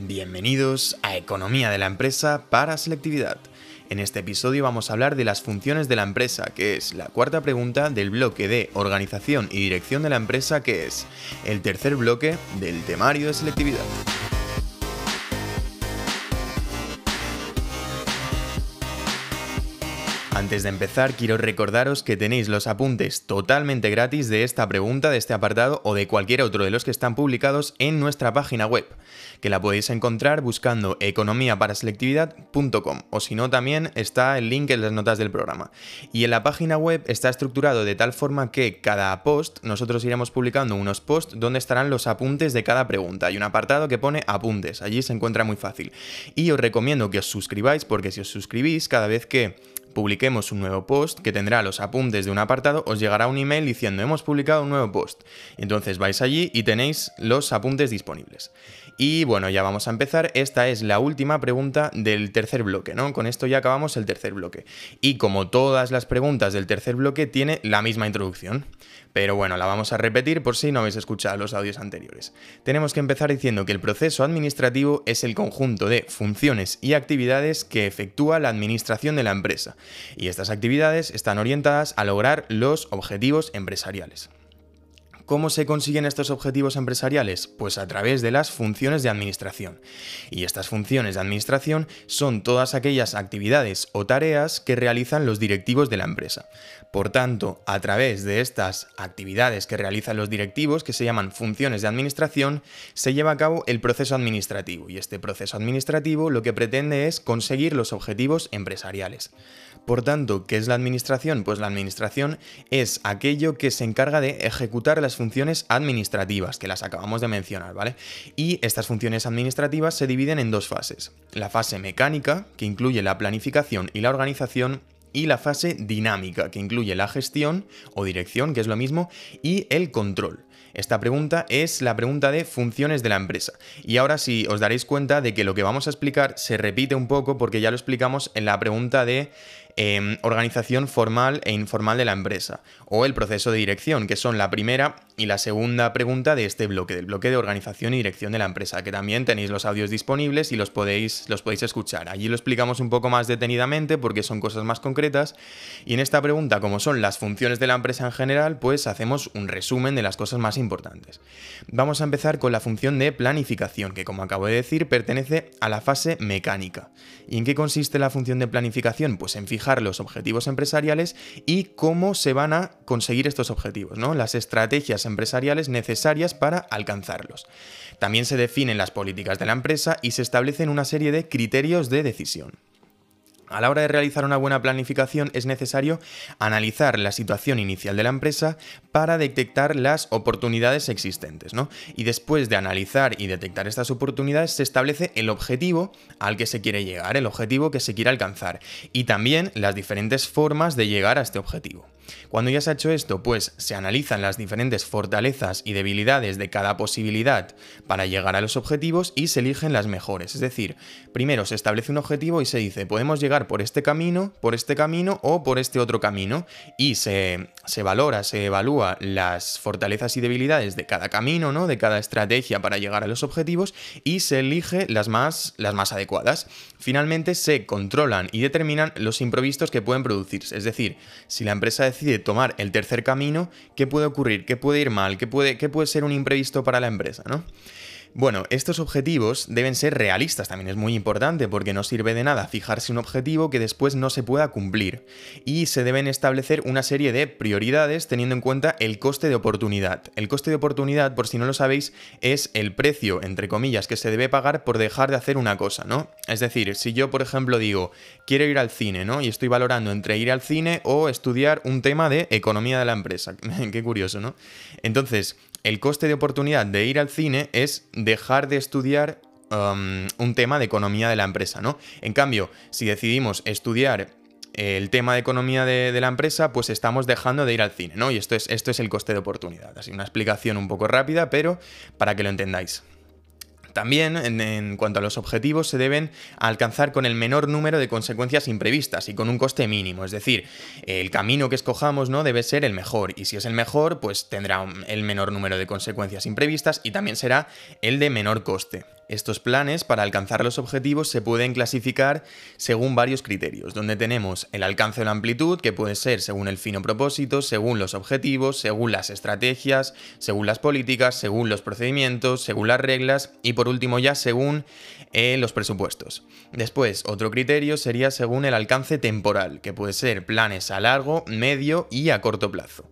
Bienvenidos a Economía de la Empresa para Selectividad. En este episodio vamos a hablar de las funciones de la empresa, que es la cuarta pregunta del bloque de organización y dirección de la empresa, que es el tercer bloque del temario de selectividad. Antes de empezar, quiero recordaros que tenéis los apuntes totalmente gratis de esta pregunta, de este apartado o de cualquier otro de los que están publicados en nuestra página web, que la podéis encontrar buscando economiaparaselectividad.com o si no también está el link en las notas del programa. Y en la página web está estructurado de tal forma que cada post nosotros iremos publicando unos posts donde estarán los apuntes de cada pregunta. Hay un apartado que pone apuntes, allí se encuentra muy fácil. Y os recomiendo que os suscribáis porque si os suscribís cada vez que publiquemos un nuevo post que tendrá los apuntes de un apartado, os llegará un email diciendo hemos publicado un nuevo post. Entonces vais allí y tenéis los apuntes disponibles. Y bueno, ya vamos a empezar. Esta es la última pregunta del tercer bloque, ¿no? Con esto ya acabamos el tercer bloque. Y como todas las preguntas del tercer bloque, tiene la misma introducción. Pero bueno, la vamos a repetir por si no habéis escuchado los audios anteriores. Tenemos que empezar diciendo que el proceso administrativo es el conjunto de funciones y actividades que efectúa la administración de la empresa. Y estas actividades están orientadas a lograr los objetivos empresariales. ¿Cómo se consiguen estos objetivos empresariales? Pues a través de las funciones de administración. Y estas funciones de administración son todas aquellas actividades o tareas que realizan los directivos de la empresa. Por tanto, a través de estas actividades que realizan los directivos, que se llaman funciones de administración, se lleva a cabo el proceso administrativo. Y este proceso administrativo lo que pretende es conseguir los objetivos empresariales. Por tanto, ¿qué es la administración? Pues la administración es aquello que se encarga de ejecutar las funciones administrativas, que las acabamos de mencionar, ¿vale? Y estas funciones administrativas se dividen en dos fases. La fase mecánica, que incluye la planificación y la organización, y la fase dinámica, que incluye la gestión o dirección, que es lo mismo, y el control. Esta pregunta es la pregunta de funciones de la empresa. Y ahora sí os daréis cuenta de que lo que vamos a explicar se repite un poco porque ya lo explicamos en la pregunta de Em, organización formal e informal de la empresa, o el proceso de dirección, que son la primera y la segunda pregunta de este bloque, del bloque de organización y dirección de la empresa, que también tenéis los audios disponibles y los podéis, los podéis escuchar. Allí lo explicamos un poco más detenidamente porque son cosas más concretas. Y en esta pregunta, como son las funciones de la empresa en general, pues hacemos un resumen de las cosas más importantes. Vamos a empezar con la función de planificación, que como acabo de decir, pertenece a la fase mecánica. ¿Y en qué consiste la función de planificación? Pues en fijar los objetivos empresariales y cómo se van a conseguir estos objetivos, ¿no? las estrategias empresariales necesarias para alcanzarlos. También se definen las políticas de la empresa y se establecen una serie de criterios de decisión. A la hora de realizar una buena planificación es necesario analizar la situación inicial de la empresa para detectar las oportunidades existentes, ¿no? Y después de analizar y detectar estas oportunidades se establece el objetivo al que se quiere llegar, el objetivo que se quiere alcanzar y también las diferentes formas de llegar a este objetivo. Cuando ya se ha hecho esto, pues se analizan las diferentes fortalezas y debilidades de cada posibilidad para llegar a los objetivos y se eligen las mejores. Es decir, primero se establece un objetivo y se dice, podemos llegar por este camino, por este camino o por este otro camino. Y se, se valora, se evalúa las fortalezas y debilidades de cada camino, ¿no? De cada estrategia para llegar a los objetivos y se elige las más, las más adecuadas. Finalmente se controlan y determinan los imprevistos que pueden producirse. Es decir, si la empresa decide tomar el tercer camino, ¿qué puede ocurrir? ¿Qué puede ir mal? ¿Qué puede, qué puede ser un imprevisto para la empresa? ¿no? Bueno, estos objetivos deben ser realistas, también es muy importante porque no sirve de nada fijarse un objetivo que después no se pueda cumplir. Y se deben establecer una serie de prioridades teniendo en cuenta el coste de oportunidad. El coste de oportunidad, por si no lo sabéis, es el precio, entre comillas, que se debe pagar por dejar de hacer una cosa, ¿no? Es decir, si yo, por ejemplo, digo, quiero ir al cine, ¿no? Y estoy valorando entre ir al cine o estudiar un tema de economía de la empresa. Qué curioso, ¿no? Entonces, el coste de oportunidad de ir al cine es dejar de estudiar um, un tema de economía de la empresa, ¿no? En cambio, si decidimos estudiar el tema de economía de, la empresa, pues estamos dejando de ir al cine, ¿no? Y esto es, esto es el coste de oportunidad. Así una explicación un poco rápida, pero para que lo entendáis. También, en, cuanto a los objetivos, se deben alcanzar con el menor número de consecuencias imprevistas y con un coste mínimo. Es decir, el camino que escojamos no debe ser el mejor. Y si es el mejor, pues tendrá el menor número de consecuencias imprevistas y también será el de menor coste. Estos planes para alcanzar los objetivos se pueden clasificar según varios criterios, donde tenemos el alcance o la amplitud, que puede ser según el fino propósito, según los objetivos, según las estrategias, según las políticas, según los procedimientos, según las reglas y por último ya según eh, los presupuestos. Después, otro criterio sería según el alcance temporal, que puede ser planes a largo, medio y a corto plazo.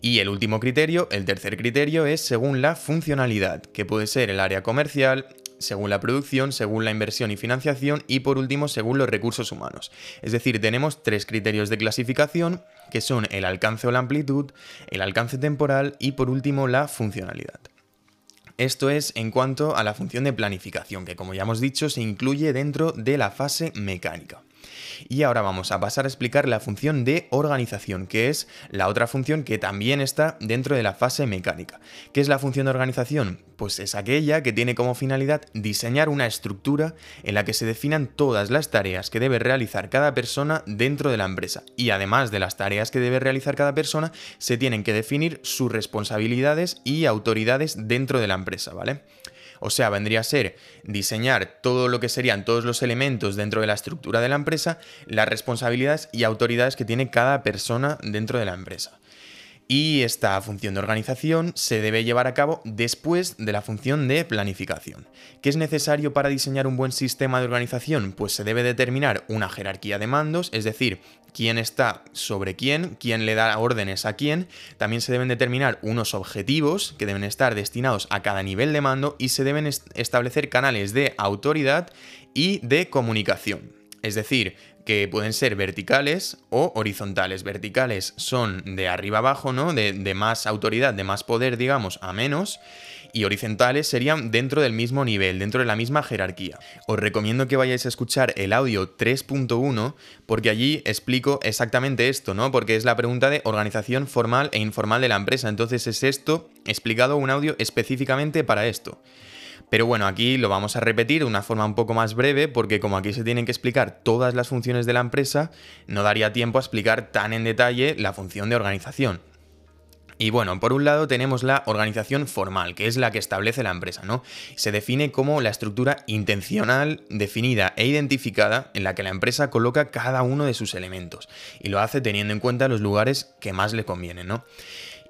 Y el último criterio, el tercer criterio, es según la funcionalidad, que puede ser el área comercial, según la producción, según la inversión y financiación y por último según los recursos humanos. Es decir, tenemos tres criterios de clasificación que son el alcance o la amplitud, el alcance temporal y por último la funcionalidad. Esto es en cuanto a la función de planificación, que como ya hemos dicho se incluye dentro de la fase mecánica. Y ahora vamos a pasar a explicar la función de organización, que es la otra función que también está dentro de la fase mecánica. ¿Qué es la función de organización? Pues es aquella que tiene como finalidad diseñar una estructura en la que se definan todas las tareas que debe realizar cada persona dentro de la empresa. Y además de las tareas que debe realizar cada persona, se tienen que definir sus responsabilidades y autoridades dentro de la empresa, ¿vale? O sea, vendría a ser diseñar todo lo que serían todos los elementos dentro de la estructura de la empresa, las responsabilidades y autoridades que tiene cada persona dentro de la empresa. Y esta función de organización se debe llevar a cabo después de la función de planificación. ¿Qué es necesario para diseñar un buen sistema de organización? Pues se debe determinar una jerarquía de mandos, es decir, quién está sobre quién, quién le da órdenes a quién. También se deben determinar unos objetivos que deben estar destinados a cada nivel de mando y se deben establecer canales de autoridad y de comunicación. Es decir, que pueden ser verticales o horizontales. Verticales son de arriba abajo, ¿no? De, más autoridad, de más poder, digamos, a menos. Y horizontales serían dentro del mismo nivel, dentro de la misma jerarquía. Os recomiendo que vayáis a escuchar el audio 3.1 porque allí explico exactamente esto, ¿no? Porque es la pregunta de organización formal e informal de la empresa. Entonces es esto explicado un audio específicamente para esto. Pero bueno, aquí lo vamos a repetir de una forma un poco más breve porque como aquí se tienen que explicar todas las funciones de la empresa, no daría tiempo a explicar tan en detalle la función de organización. Y bueno, por un lado tenemos la organización formal, que es la que establece la empresa, ¿no? Se define como la estructura intencional, definida e identificada en la que la empresa coloca cada uno de sus elementos. Y lo hace teniendo en cuenta los lugares que más le convienen, ¿no?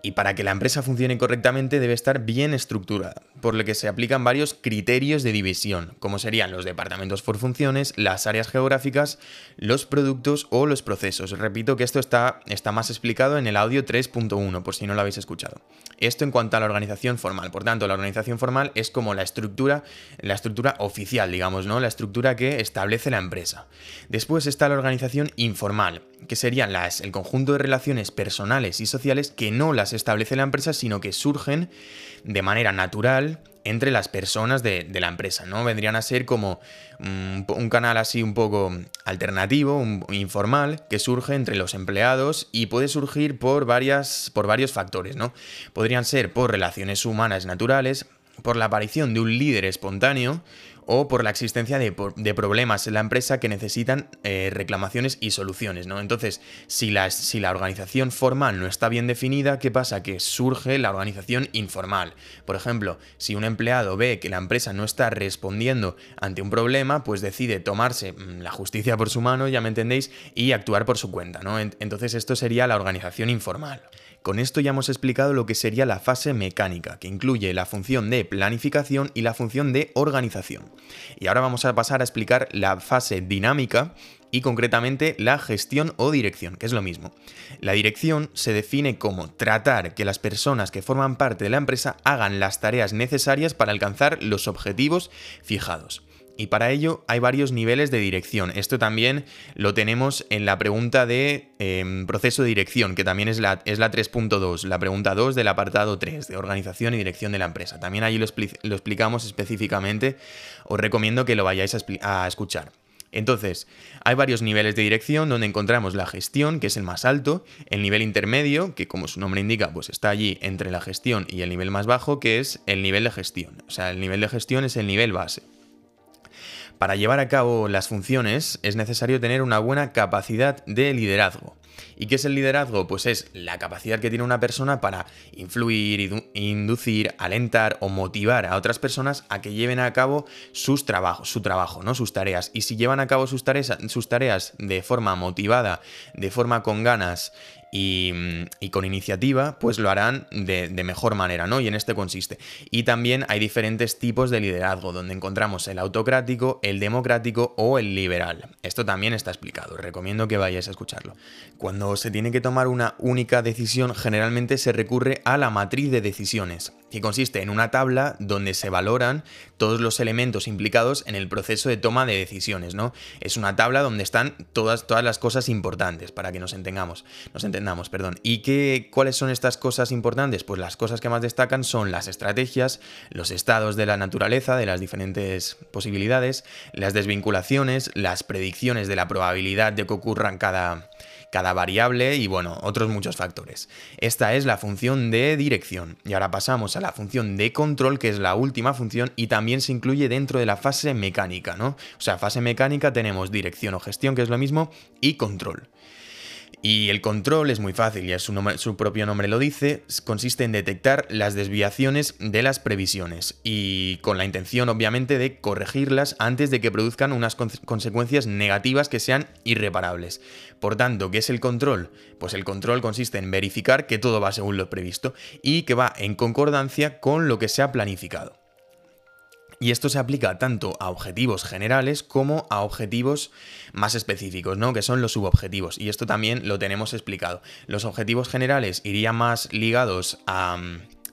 Y para que la empresa funcione correctamente debe estar bien estructurada, por lo que se aplican varios criterios de división, como serían los departamentos por funciones, las áreas geográficas, los productos o los procesos. Repito que esto está, está más explicado en el audio 3.1, por si no lo habéis escuchado. Esto en cuanto a la organización formal. Por tanto, la organización formal es como la estructura, la estructura oficial, digamos, ¿no? La estructura que establece la empresa. Después está la organización informal, que serían las, el conjunto de relaciones personales y sociales que no las establece la empresa, sino que surgen de manera natural entre las personas de, la empresa, ¿no? Vendrían a ser como mm, un, canal así un poco alternativo, informal, que surge entre los empleados y puede surgir por, varias, por varios factores, ¿no? Podrían ser por relaciones humanas naturales, por la aparición de un líder espontáneo o por la existencia de, problemas en la empresa que necesitan eh, reclamaciones y soluciones, ¿no? Entonces, si la, si la organización formal no está bien definida, ¿qué pasa? Que surge la organización informal. Por ejemplo, si un empleado ve que la empresa no está respondiendo ante un problema, pues decide tomarse mm, la justicia por su mano, ya me entendéis, y actuar por su cuenta, ¿no? Entonces, esto sería la organización informal. Con esto ya hemos explicado lo que sería la fase mecánica, que incluye la función de planificación y la función de organización. Y ahora vamos a pasar a explicar la fase dinámica y concretamente la gestión o dirección, que es lo mismo. La dirección se define como tratar que las personas que forman parte de la empresa hagan las tareas necesarias para alcanzar los objetivos fijados. Y para ello hay varios niveles de dirección. Esto también lo tenemos en la pregunta de em, proceso de dirección, que también es la, es la 3.2, la pregunta 2 del apartado 3, de organización y dirección de la empresa. También allí lo, explicamos específicamente. Os recomiendo que lo vayáis a, a escuchar. Entonces, hay varios niveles de dirección donde encontramos la gestión, que es el más alto, el nivel intermedio, que como su nombre indica, pues está allí entre la gestión y el nivel más bajo, que es el nivel de gestión. O sea, el nivel de gestión es el nivel base. Para llevar a cabo las funciones es necesario tener una buena capacidad de liderazgo. ¿Y qué es el liderazgo? Pues es la capacidad que tiene una persona para influir, inducir, alentar o motivar a otras personas a que lleven a cabo sus trabajos, su trabajo, ¿no? Sus tareas. Y si llevan a cabo sus tareas, sus tareas de forma motivada, de forma con ganas y, con iniciativa, pues lo harán de, mejor manera, ¿no? Y en este consiste. Y también hay diferentes tipos de liderazgo, donde encontramos el autocrático, el democrático o el liberal. Esto también está explicado, recomiendo que vayáis a escucharlo. Cuando se tiene que tomar una única decisión, generalmente se recurre a la matriz de decisiones, que consiste en una tabla donde se valoran todos los elementos implicados en el proceso de toma de decisiones, ¿no? Es una tabla donde están todas, todas las cosas importantes, para que nos entendamos, nos entendamos, perdón. ¿Y qué, cuáles son estas cosas importantes? Pues las cosas que más destacan son las estrategias, los estados de la naturaleza, de las diferentes posibilidades, las desvinculaciones, las predicciones de la probabilidad de que ocurran cada cada variable y bueno, otros muchos factores. Esta es la función de dirección. Y ahora pasamos a la función de control, que es la última función y también se incluye dentro de la fase mecánica, ¿no? O sea, fase mecánica tenemos dirección o gestión, que es lo mismo, y control. Y el control es muy fácil, ya su, su, propio nombre lo dice, consiste en detectar las desviaciones de las previsiones y con la intención obviamente de corregirlas antes de que produzcan unas consecuencias negativas que sean irreparables. Por tanto, ¿qué es el control? Pues el control consiste en verificar que todo va según lo previsto y que va en concordancia con lo que se ha planificado. Y esto se aplica tanto a objetivos generales como a objetivos más específicos, ¿no? Que son los subobjetivos. Y esto también lo tenemos explicado. Los objetivos generales irían más ligados a,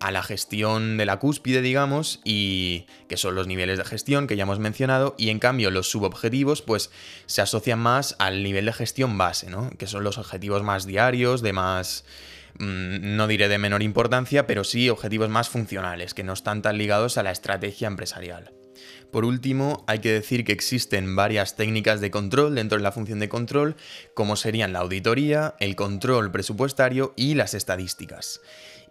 a la gestión de la cúspide, digamos, y que son los niveles de gestión que ya hemos mencionado, y en cambio los subobjetivos pues se asocian más al nivel de gestión base, ¿no? Que son los objetivos más diarios, de más no diré de menor importancia, pero sí objetivos más funcionales, que no están tan ligados a la estrategia empresarial. Por último, hay que decir que existen varias técnicas de control dentro de la función de control, como serían la auditoría, el control presupuestario y las estadísticas.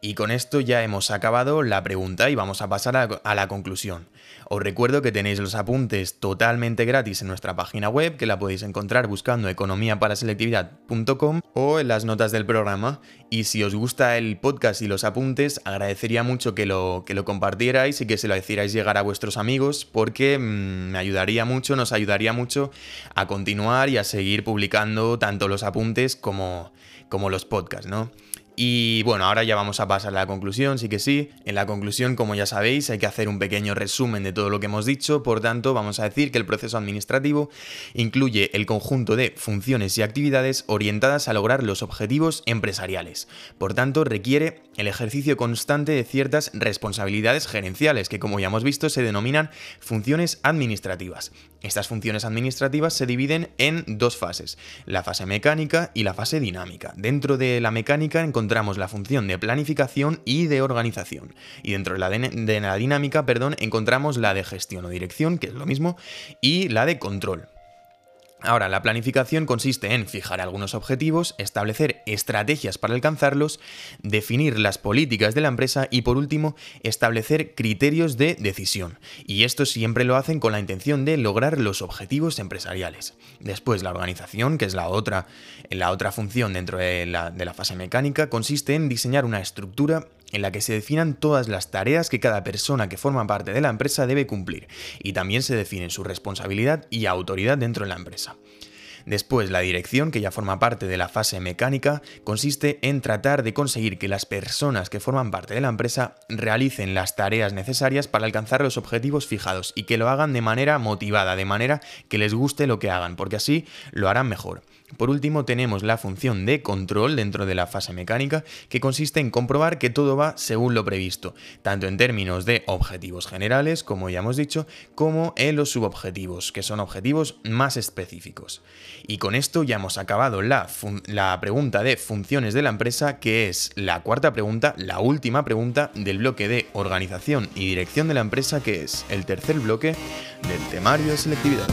Y con esto ya hemos acabado la pregunta y vamos a pasar a, la conclusión. Os recuerdo que tenéis los apuntes totalmente gratis en nuestra página web, que la podéis encontrar buscando economiaparaselectividad.com o en las notas del programa. Y si os gusta el podcast y los apuntes, agradecería mucho que lo, que lo compartierais y que se lo hicierais llegar a vuestros amigos, porque mm, me ayudaría mucho, nos ayudaría mucho a continuar y a seguir publicando tanto los apuntes como, como los podcasts, ¿no? Y bueno, ahora ya vamos a pasar a la conclusión, sí que sí. En la conclusión, como ya sabéis, hay que hacer un pequeño resumen de todo lo que hemos dicho, por tanto, vamos a decir que el proceso administrativo incluye el conjunto de funciones y actividades orientadas a lograr los objetivos empresariales. Por tanto, requiere el ejercicio constante de ciertas responsabilidades gerenciales, que como ya hemos visto se denominan funciones administrativas. Estas funciones administrativas se dividen en dos fases, la fase mecánica y la fase dinámica. Dentro de la mecánica encontramos la función de planificación y de organización. Y dentro de la, de la dinámica, perdón, encontramos la de gestión o dirección, que es lo mismo, y la de control. Ahora, la planificación consiste en fijar algunos objetivos, establecer estrategias para alcanzarlos, definir las políticas de la empresa y por último, establecer criterios de decisión. Y esto siempre lo hacen con la intención de lograr los objetivos empresariales. Después, la organización, que es la otra, la otra función dentro de la, de la fase mecánica, consiste en diseñar una estructura en la que se definan todas las tareas que cada persona que forma parte de la empresa debe cumplir y también se define su responsabilidad y autoridad dentro de la empresa. Después, la dirección, que ya forma parte de la fase mecánica, consiste en tratar de conseguir que las personas que forman parte de la empresa realicen las tareas necesarias para alcanzar los objetivos fijados y que lo hagan de manera motivada, de manera que les guste lo que hagan, porque así lo harán mejor. Por último, tenemos la función de control dentro de la fase mecánica, que consiste en comprobar que todo va según lo previsto, tanto en términos de objetivos generales, como ya hemos dicho, como en los subobjetivos, que son objetivos más específicos. Y con esto ya hemos acabado la, pregunta de funciones de la empresa, que es la cuarta pregunta, la última pregunta del bloque de organización y dirección de la empresa, que es el tercer bloque del temario de selectividad.